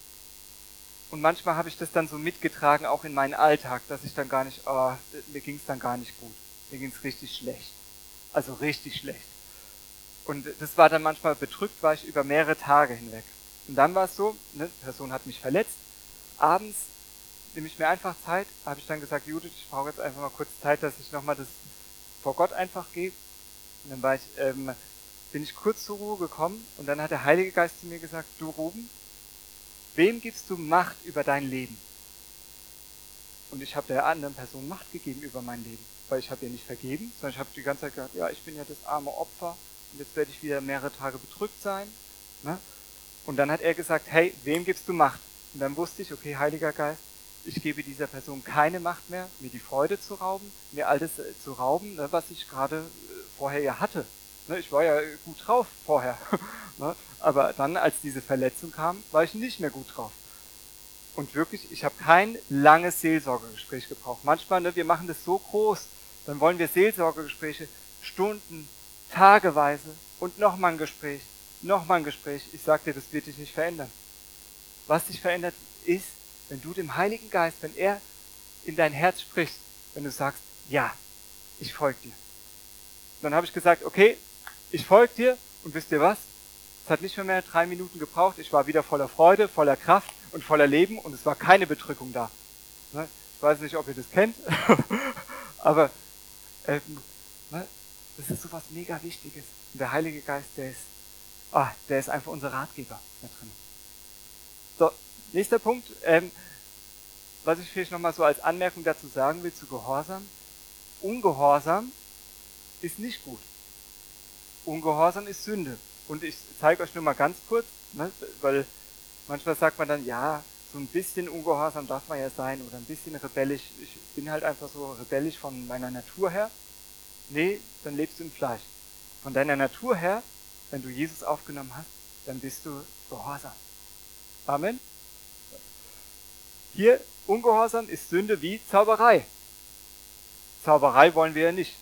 Und manchmal habe ich das dann so mitgetragen, auch in meinen Alltag, dass ich dann gar nicht, oh, mir ging es dann gar nicht gut. Mir ging es richtig schlecht. Also richtig schlecht. Und das war dann manchmal bedrückt, war ich über mehrere Tage hinweg. Und dann war es so, ne, die Person hat mich verletzt. Abends nehme ich mir einfach Zeit, habe ich dann gesagt, Judith, ich brauche jetzt einfach mal kurz Zeit, dass ich nochmal das vor Gott einfach gehe. Und dann war ich, ähm, bin ich kurz zur Ruhe gekommen und dann hat der Heilige Geist zu mir gesagt, du Ruben, wem gibst du Macht über dein Leben? Und ich habe der anderen Person Macht gegeben über mein Leben, weil ich habe ihr nicht vergeben, sondern ich habe die ganze Zeit gesagt, ja, ich bin ja das arme Opfer und jetzt werde ich wieder mehrere Tage bedrückt sein. Ne? Und dann hat er gesagt, hey, wem gibst du Macht? Und dann wusste ich, okay, Heiliger Geist, ich gebe dieser Person keine Macht mehr, mir die Freude zu rauben, mir alles äh, zu rauben, ne, was ich gerade äh, vorher ja hatte. Ne, ich war ja gut drauf vorher. Ne, aber dann, als diese Verletzung kam, war ich nicht mehr gut drauf. Und wirklich, ich habe kein langes Seelsorgegespräch gebraucht. Manchmal, wir machen das so groß, dann wollen wir Seelsorgegespräche Stunden, tageweise und nochmal ein Gespräch, nochmal ein Gespräch. Ich sag dir, das wird dich nicht verändern. Was dich verändert, ist, wenn du dem Heiligen Geist, wenn er in dein Herz spricht, wenn du sagst, ja, ich folge dir. Dann habe ich gesagt, okay, ich folge dir und wisst ihr was? Es hat nicht mehr, mehr drei Minuten gebraucht. Ich war wieder voller Freude, voller Kraft und voller Leben und es war keine Bedrückung da. Ne? Ich weiß nicht, ob ihr das kennt, aber ähm, ne? das ist so was mega Wichtiges. Und der Heilige Geist, der ist, ah, der ist einfach unser Ratgeber da drin. So, nächster Punkt, ähm, was ich vielleicht nochmal so als Anmerkung dazu sagen will zu Gehorsam. Ungehorsam ist nicht gut. Ungehorsam ist Sünde. Und ich zeige euch nur mal ganz kurz, ne, weil manchmal sagt man dann, ja, so ein bisschen ungehorsam darf man ja sein oder ein bisschen rebellisch. Ich bin halt einfach so rebellisch von meiner Natur her. Nee, dann lebst du im Fleisch. Von deiner Natur her, wenn du Jesus aufgenommen hast, dann bist du gehorsam. Amen. Hier, Ungehorsam ist Sünde wie Zauberei. Zauberei wollen wir ja nicht.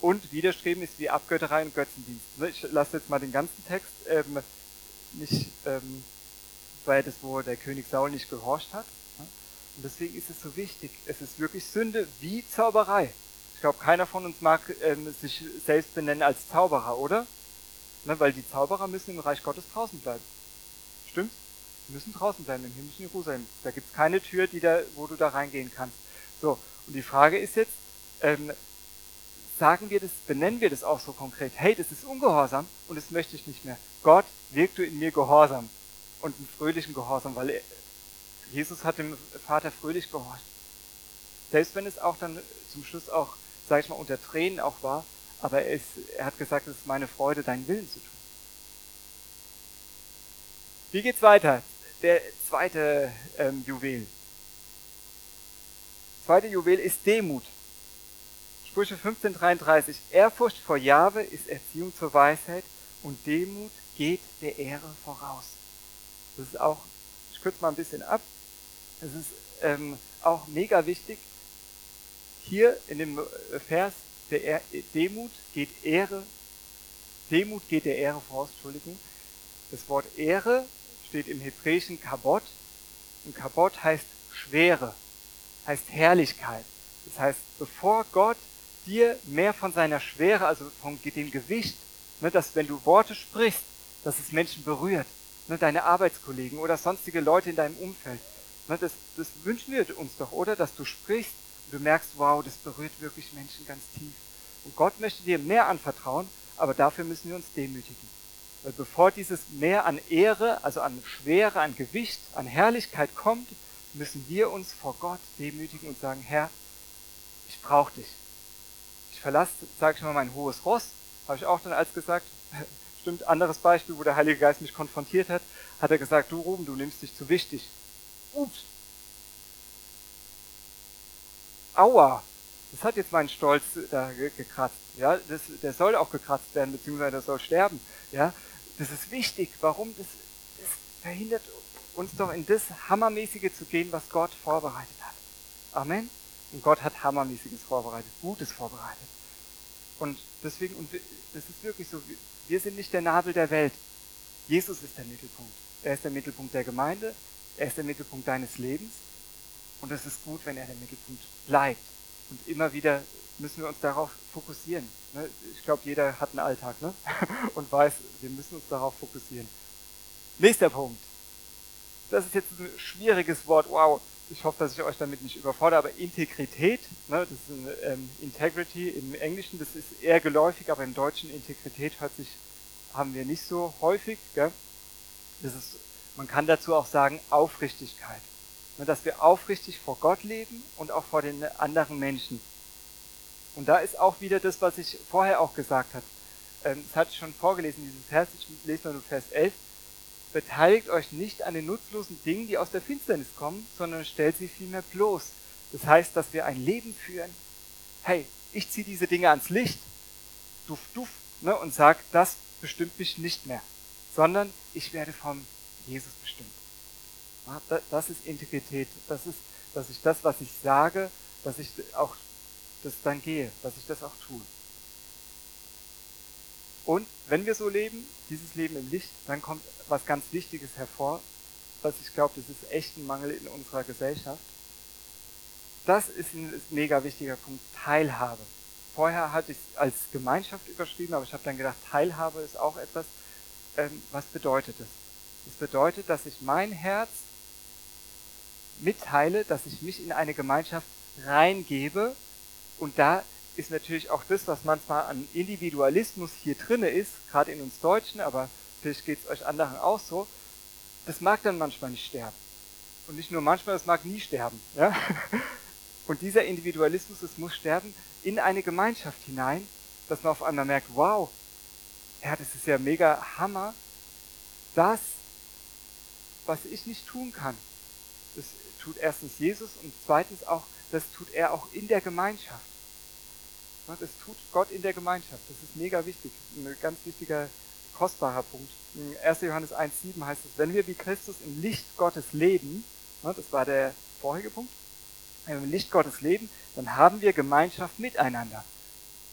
Und Widerstreben ist wie Abgötterei und Götzendienst. Ne, ich lasse jetzt mal den ganzen Text ähm, nicht, ähm, das war ja das, wo der König Saul nicht gehorcht hat. Und deswegen ist es so wichtig. Es ist wirklich Sünde wie Zauberei. Ich glaube, keiner von uns mag ähm, sich selbst benennen als Zauberer, oder? Ne, weil die Zauberer müssen im Reich Gottes draußen bleiben. Stimmt's? Die müssen draußen bleiben im himmlischen Jerusalem. Da gibt's keine Tür, die da, wo du da reingehen kannst. So, und die Frage ist jetzt, ähm, sagen wir das, benennen wir das auch so konkret. Hey, das ist Ungehorsam und das möchte ich nicht mehr. Gott, wirkt du in mir Gehorsam und einen fröhlichen Gehorsam, weil Jesus hat dem Vater fröhlich gehorcht. Selbst wenn es auch dann zum Schluss auch, sag ich mal, unter Tränen auch war, aber er, ist, er hat gesagt, es ist meine Freude, deinen Willen zu tun. Wie geht's weiter? Der zweite ähm, Juwel. Zweite Juwel ist Demut. Sprüche 15,33. Ehrfurcht vor Jahwe ist Erziehung zur Weisheit und Demut geht der Ehre voraus. Das ist auch, ich kürze mal ein bisschen ab, es ist ähm, auch mega wichtig. Hier in dem äh, Vers, der er Demut geht Ehre, Demut geht der Ehre voraus, Entschuldigung. Das Wort Ehre steht im hebräischen Kabot und Kabot heißt Schwere, heißt Herrlichkeit. Das heißt, bevor Gott dir mehr von seiner Schwere, also von dem Gewicht, ne, dass wenn du Worte sprichst, dass es Menschen berührt, ne, deine Arbeitskollegen oder sonstige Leute in deinem Umfeld. Ne, das, das wünschen wir uns doch, oder? Dass du sprichst du merkst, wow, das berührt wirklich Menschen ganz tief. Und Gott möchte dir mehr anvertrauen, aber dafür müssen wir uns demütigen. Weil bevor dieses mehr an Ehre, also an Schwere, an Gewicht, an Herrlichkeit kommt, müssen wir uns vor Gott demütigen und sagen, Herr, ich brauche dich. Ich verlasse, sage ich mal, mein hohes Ross, habe ich auch dann als gesagt, stimmt, anderes Beispiel, wo der Heilige Geist mich konfrontiert hat, hat er gesagt, du Ruben, du nimmst dich zu wichtig. Ups. Aua. Das hat jetzt meinen Stolz da gekratzt. Ja, das, der soll auch gekratzt werden, beziehungsweise der soll sterben. Ja, das ist wichtig. Warum? Das, das verhindert uns doch in das Hammermäßige zu gehen, was Gott vorbereitet hat. Amen. Und Gott hat Hammermäßiges vorbereitet, Gutes vorbereitet. Und deswegen, und das ist wirklich so, wir sind nicht der Nabel der Welt. Jesus ist der Mittelpunkt. Er ist der Mittelpunkt der Gemeinde. Er ist der Mittelpunkt deines Lebens. Und es ist gut, wenn er der Mittelpunkt bleibt. Und immer wieder müssen wir uns darauf fokussieren. Ne? Ich glaube, jeder hat einen Alltag ne? und weiß, wir müssen uns darauf fokussieren. Nächster Punkt. Das ist jetzt ein schwieriges Wort. Wow, ich hoffe, dass ich euch damit nicht überfordere, aber Integrität, ne, das ist ein, ähm, Integrity im Englischen, das ist eher geläufig, aber im Deutschen Integrität hört sich, haben wir nicht so häufig. Gell? Das ist, man kann dazu auch sagen Aufrichtigkeit. Ne, dass wir aufrichtig vor Gott leben und auch vor den anderen Menschen. Und da ist auch wieder das, was ich vorher auch gesagt habe. Ähm, das hatte ich schon vorgelesen, diesen Vers, ich lese mal nur Vers 11 beteiligt euch nicht an den nutzlosen Dingen, die aus der Finsternis kommen, sondern stellt sie vielmehr bloß. Das heißt, dass wir ein Leben führen. Hey, ich ziehe diese Dinge ans Licht, duff, duff, ne, und sag, das bestimmt mich nicht mehr, sondern ich werde vom Jesus bestimmt. Das ist Integrität. Das ist, dass ich das, was ich sage, dass ich auch das dann gehe, dass ich das auch tue. Und wenn wir so leben, dieses Leben im Licht, dann kommt was ganz Wichtiges hervor, was ich glaube, das ist echt ein Mangel in unserer Gesellschaft. Das ist ein mega wichtiger Punkt, Teilhabe. Vorher hatte ich es als Gemeinschaft überschrieben, aber ich habe dann gedacht, Teilhabe ist auch etwas, ähm, was bedeutet es? Es bedeutet, dass ich mein Herz mitteile, dass ich mich in eine Gemeinschaft reingebe und da ist natürlich auch das, was manchmal an Individualismus hier drinne ist, gerade in uns Deutschen, aber vielleicht geht es euch anderen auch so, das mag dann manchmal nicht sterben. Und nicht nur manchmal, das mag nie sterben. Ja? Und dieser Individualismus, es muss sterben in eine Gemeinschaft hinein, dass man auf einmal merkt, wow, ja, das ist ja mega Hammer, das, was ich nicht tun kann, tut erstens Jesus und zweitens auch, das tut er auch in der Gemeinschaft. Das tut Gott in der Gemeinschaft. Das ist mega wichtig. Ein ganz wichtiger, kostbarer Punkt. In 1. Johannes 1,7 heißt es, wenn wir wie Christus im Licht Gottes leben, das war der vorherige Punkt, wenn wir im Licht Gottes leben, dann haben wir Gemeinschaft miteinander.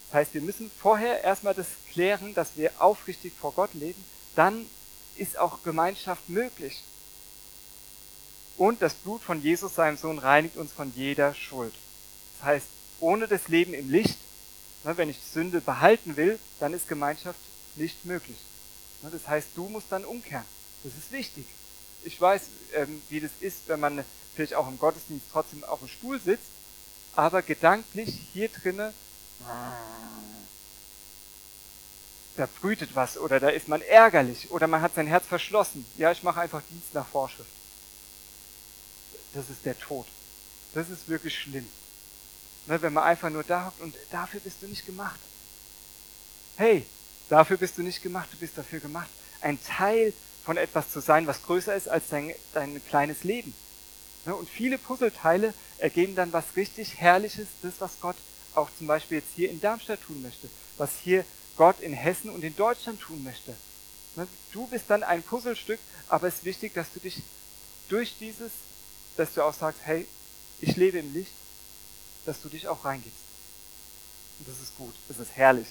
Das heißt, wir müssen vorher erstmal das klären, dass wir aufrichtig vor Gott leben, dann ist auch Gemeinschaft möglich. Und das Blut von Jesus, seinem Sohn, reinigt uns von jeder Schuld. Das heißt, ohne das Leben im Licht Ne, wenn ich Sünde behalten will, dann ist Gemeinschaft nicht möglich. Ne, das heißt, du musst dann umkehren. Das ist wichtig. Ich weiß, ähm, wie das ist, wenn man vielleicht auch im Gottesdienst trotzdem auf dem Stuhl sitzt, aber gedanklich hier drinne, da brütet was oder da ist man ärgerlich oder man hat sein Herz verschlossen. Ja, ich mache einfach Dienst nach Vorschrift. Das ist der Tod. Das ist wirklich schlimm. Ne, wenn man einfach nur da hockt und dafür bist du nicht gemacht. Hey, dafür bist du nicht gemacht, du bist dafür gemacht, ein Teil von etwas zu sein, was größer ist als dein, dein kleines Leben. Ne, und viele Puzzleteile ergeben dann was richtig Herrliches, das, was Gott auch zum Beispiel jetzt hier in Darmstadt tun möchte, was hier Gott in Hessen und in Deutschland tun möchte. Ne, du bist dann ein Puzzlestück, aber es ist wichtig, dass du dich durch dieses, dass du auch sagst, hey, ich lebe im Licht, dass du dich auch reingibst. Und das ist gut, das ist herrlich.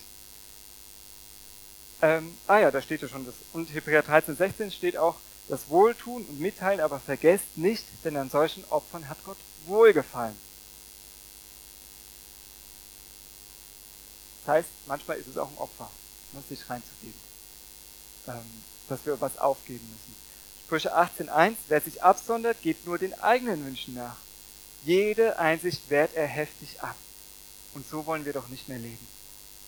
Ähm, ah ja, da steht ja schon das. Und Hebräer 13, 16 steht auch, das Wohltun und Mitteilen, aber vergesst nicht, denn an solchen Opfern hat Gott wohlgefallen. Das heißt, manchmal ist es auch ein Opfer, sich reinzugeben. Ähm, dass wir was aufgeben müssen. Sprüche 18.1, wer sich absondert, geht nur den eigenen Wünschen nach. Jede Einsicht wehrt er heftig ab. Und so wollen wir doch nicht mehr leben.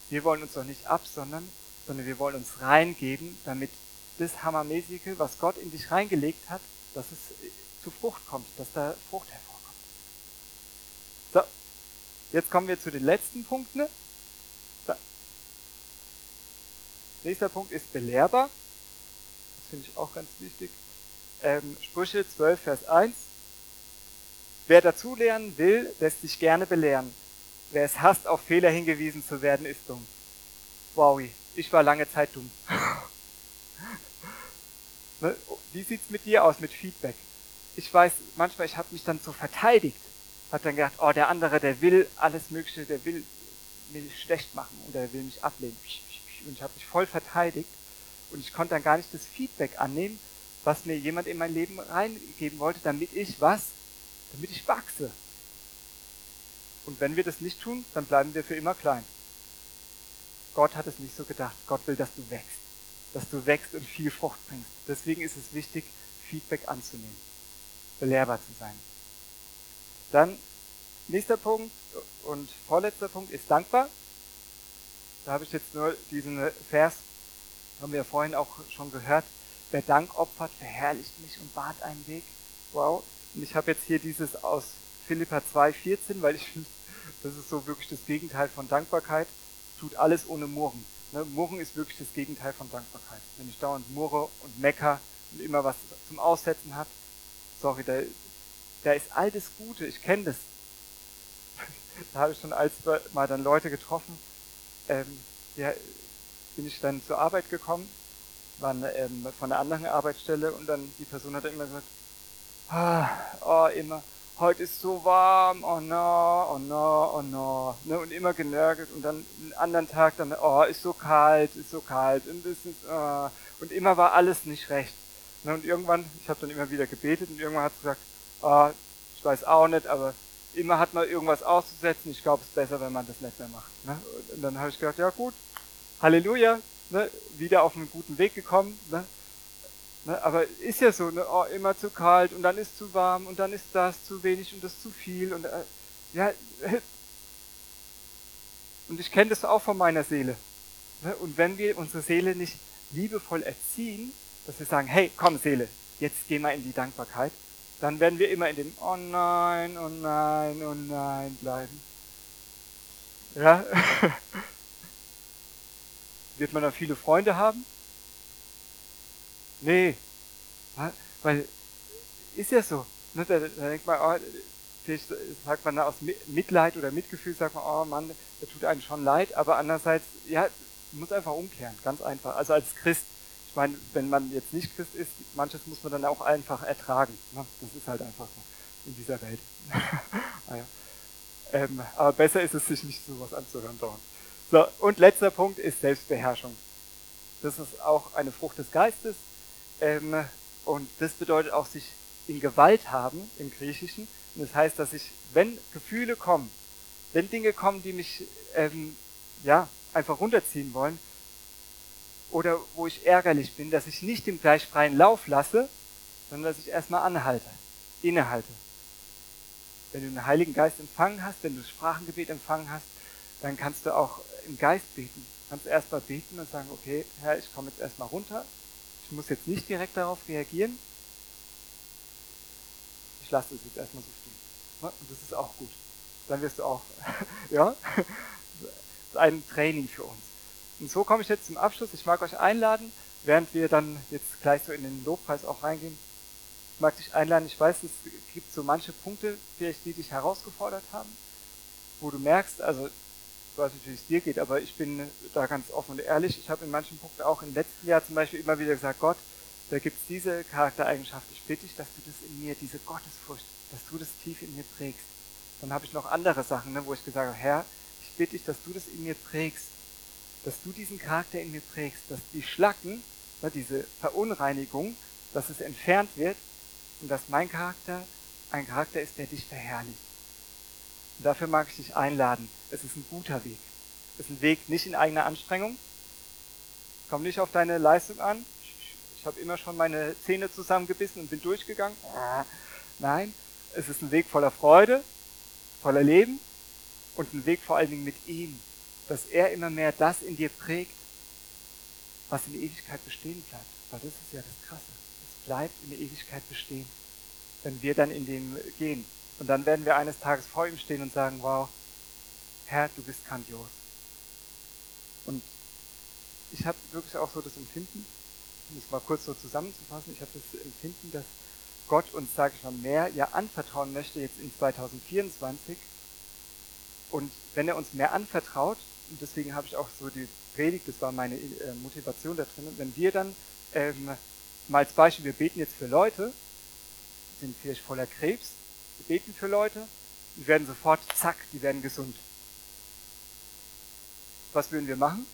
Wir wollen uns doch nicht absondern, sondern wir wollen uns reingeben, damit das Hammermäßige, was Gott in dich reingelegt hat, dass es zu Frucht kommt, dass da Frucht hervorkommt. So, jetzt kommen wir zu den letzten Punkten. So. Nächster Punkt ist belehrbar. Das finde ich auch ganz wichtig. Ähm, Sprüche 12, Vers 1. Wer dazulernen will, lässt sich gerne belehren. Wer es hasst, auf Fehler hingewiesen zu werden, ist dumm. Wow, ich war lange Zeit dumm. Ne, wie sieht's mit dir aus, mit Feedback? Ich weiß, manchmal, ich habe mich dann so verteidigt. Hat dann gedacht, oh, der andere, der will alles Mögliche, der will mich schlecht machen und der will mich ablehnen. Und ich habe mich voll verteidigt und ich konnte dann gar nicht das Feedback annehmen, was mir jemand in mein Leben reingeben wollte, damit ich was? Damit ich wachse. Und wenn wir das nicht tun, dann bleiben wir für immer klein. Gott hat es nicht so gedacht. Gott will, dass du wächst. Dass du wächst und viel Frucht bringst. Deswegen ist es wichtig, Feedback anzunehmen. Belehrbar zu sein. Dann, nächster Punkt und vorletzter Punkt ist dankbar. Da habe ich jetzt nur diesen Vers, haben wir vorhin auch schon gehört. Wer Dank opfert, verherrlicht mich und bahnt einen Weg. Wow. Und ich habe jetzt hier dieses aus Philippa 2,14, weil ich finde, das ist so wirklich das Gegenteil von Dankbarkeit. Tut alles ohne Murren. Ne? Murren ist wirklich das Gegenteil von Dankbarkeit. Wenn ich dauernd murre und mecker und immer was zum Aussetzen hat, sorry, da, da ist all das Gute, ich kenne das. da habe ich schon als mal dann Leute getroffen, ähm, ja, bin ich dann zur Arbeit gekommen, waren ähm, von einer anderen Arbeitsstelle und dann die Person hat dann immer gesagt, ah, oh, immer, heute ist so warm, oh no, oh no, oh no, ne, und immer genervt und dann einen anderen Tag dann, oh, ist so kalt, ist so kalt das ist, oh, und immer war alles nicht recht. Ne, und irgendwann, ich habe dann immer wieder gebetet und irgendwann hat sie gesagt, oh, ich weiß auch nicht, aber immer hat man irgendwas auszusetzen, ich glaube, es ist besser, wenn man das nicht mehr macht. Ne? Und dann habe ich gedacht, ja gut, Halleluja, ne, wieder auf einen guten Weg gekommen, ne, Ne, aber ist ja so, ne, oh, immer zu kalt und dann ist zu warm und dann ist das zu wenig und das zu viel und äh, ja und ich kenne das auch von meiner Seele. Ne, und wenn wir unsere Seele nicht liebevoll erziehen, dass wir sagen, hey, komm Seele, jetzt geh mal in die Dankbarkeit, dann werden wir immer in dem Oh nein, oh nein, oh nein bleiben. Ja? Wird man dann viele Freunde haben? Nee. Weil, ist ja so. Ne, da, denkt man, oh, sagt man aus Mitleid oder Mitgefühl, sagt man, oh Mann, der tut einem schon leid, aber andererseits, ja, muss einfach umkehren, ganz einfach. Also als Christ, ich meine, wenn man jetzt nicht Christ ist, manches muss man dann auch einfach ertragen. Ne? Das ist halt einfach so in dieser Welt. Ah ähm, aber besser ist es, sich nicht so was anzuhören dauernd. So, und letzter Punkt ist Selbstbeherrschung. Das ist auch eine Frucht des Geistes. Ähm, und das bedeutet auch sich in Gewalt haben im Griechischen. Und das heißt, dass ich, wenn Gefühle kommen, wenn Dinge kommen, die mich ähm, ja, einfach runterziehen wollen, oder wo ich ärgerlich bin, dass ich nicht den gleich freien Lauf lasse, sondern dass ich erstmal anhalte, innehalte. Wenn du den Heiligen Geist empfangen hast, wenn du das Sprachengebet empfangen hast, dann kannst du auch im Geist beten. Kannst du erstmal beten und sagen, okay, Herr, ich komme jetzt erstmal runter, ich muss jetzt nicht direkt darauf reagieren. Ich lasse es jetzt erstmal so stehen. Und das ist auch gut. Dann wirst du auch, ja, das ist ein Training für uns. Und so komme ich jetzt zum Abschluss. Ich mag euch einladen, während wir dann jetzt gleich so in den Lobpreis auch reingehen. Ich mag dich einladen. Ich weiß, es gibt so manche Punkte, vielleicht die dich herausgefordert haben, wo du merkst, also weiß nicht, wie es dir geht, aber ich bin da ganz offen und ehrlich. Ich habe in manchen Punkten auch im letzten Jahr zum Beispiel immer wieder gesagt, Gott, da gibt es diese Charaktereigenschaft. Ich bitte dich, dass du das in mir, diese Gottesfurcht, dass du das tief in mir prägst. Dann habe ich noch andere Sachen, ne, wo ich gesagt habe, Herr, ich bitte dich, dass du das in mir prägst, dass du diesen Charakter in mir prägst, dass die Schlacken, ne, diese Verunreinigung, dass es entfernt wird und dass mein Charakter ein Charakter ist, der dich verherrlicht. Und dafür mag ich dich einladen. Es ist ein guter Weg. Es ist ein Weg nicht in eigener Anstrengung. Komm nicht auf deine Leistung an. Ich habe immer schon meine Zähne zusammengebissen und bin durchgegangen. Nein, es ist ein Weg voller Freude, voller Leben und ein Weg vor allen Dingen mit ihm, dass er immer mehr das in dir prägt, was in der Ewigkeit bestehen bleibt. Weil das ist ja das Krasse. Es bleibt in der Ewigkeit bestehen, wenn wir dann in dem gehen. Und dann werden wir eines Tages vor ihm stehen und sagen, wow, Herr, du bist grandios. Und ich habe wirklich auch so das Empfinden, um es mal kurz so zusammenzufassen, ich habe das Empfinden, dass Gott uns, sage ich mal, mehr ja anvertrauen möchte jetzt in 2024. Und wenn er uns mehr anvertraut, und deswegen habe ich auch so die Predigt, das war meine äh, Motivation da drin, wenn wir dann ähm, mal als Beispiel, wir beten jetzt für Leute, sind vielleicht voller Krebs, wir beten für Leute und werden sofort, zack, die werden gesund. Was würden wir machen?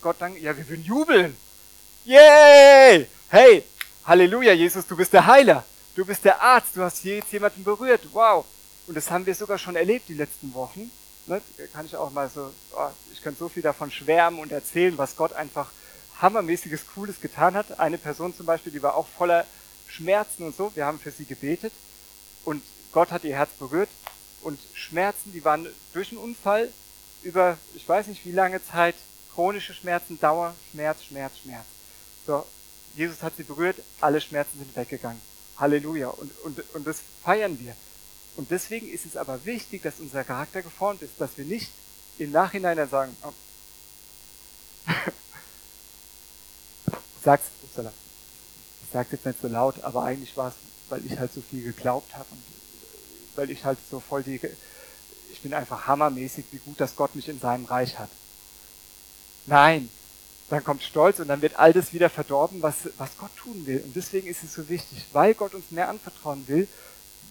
Gott danke, ja, wir würden jubeln. Yay! Hey, Halleluja, Jesus, du bist der Heiler. Du bist der Arzt. Du hast jetzt jemanden berührt. Wow. Und das haben wir sogar schon erlebt die letzten Wochen. Ne? Kann ich auch mal so, oh, ich könnte so viel davon schwärmen und erzählen, was Gott einfach hammermäßiges, cooles getan hat. Eine Person zum Beispiel, die war auch voller Schmerzen und so. Wir haben für sie gebetet und Gott hat ihr Herz berührt und Schmerzen, die waren durch einen Unfall über, ich weiß nicht wie lange Zeit, chronische Schmerzen, Dauer, Schmerz, Schmerz, Schmerz. So, Jesus hat sie berührt, alle Schmerzen sind weggegangen. Halleluja. Und, und, und das feiern wir. Und deswegen ist es aber wichtig, dass unser Charakter geformt ist, dass wir nicht im Nachhinein dann sagen, oh. sag's, upsala. Ich sag's jetzt nicht so laut, aber eigentlich war es, weil ich halt so viel geglaubt habe und weil ich halt so voll die, ich bin einfach hammermäßig, wie gut, dass Gott mich in seinem Reich hat. Nein, dann kommt Stolz und dann wird all das wieder verdorben, was, was Gott tun will. Und deswegen ist es so wichtig, weil Gott uns mehr anvertrauen will,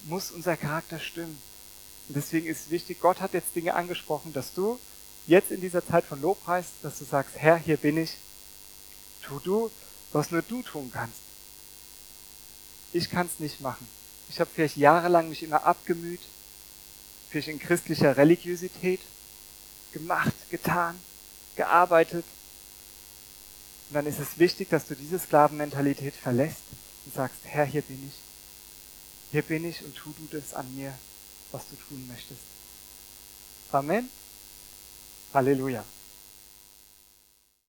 muss unser Charakter stimmen. Und deswegen ist es wichtig, Gott hat jetzt Dinge angesprochen, dass du jetzt in dieser Zeit von Lobpreis, dass du sagst, Herr, hier bin ich, tu du, was nur du tun kannst. Ich kann es nicht machen. Ich habe vielleicht jahrelang mich immer abgemüht, vielleicht in christlicher Religiosität gemacht, getan, gearbeitet. Und dann ist es wichtig, dass du diese Sklavenmentalität verlässt und sagst, Herr, hier bin ich. Hier bin ich und tu du das an mir, was du tun möchtest. Amen. Halleluja.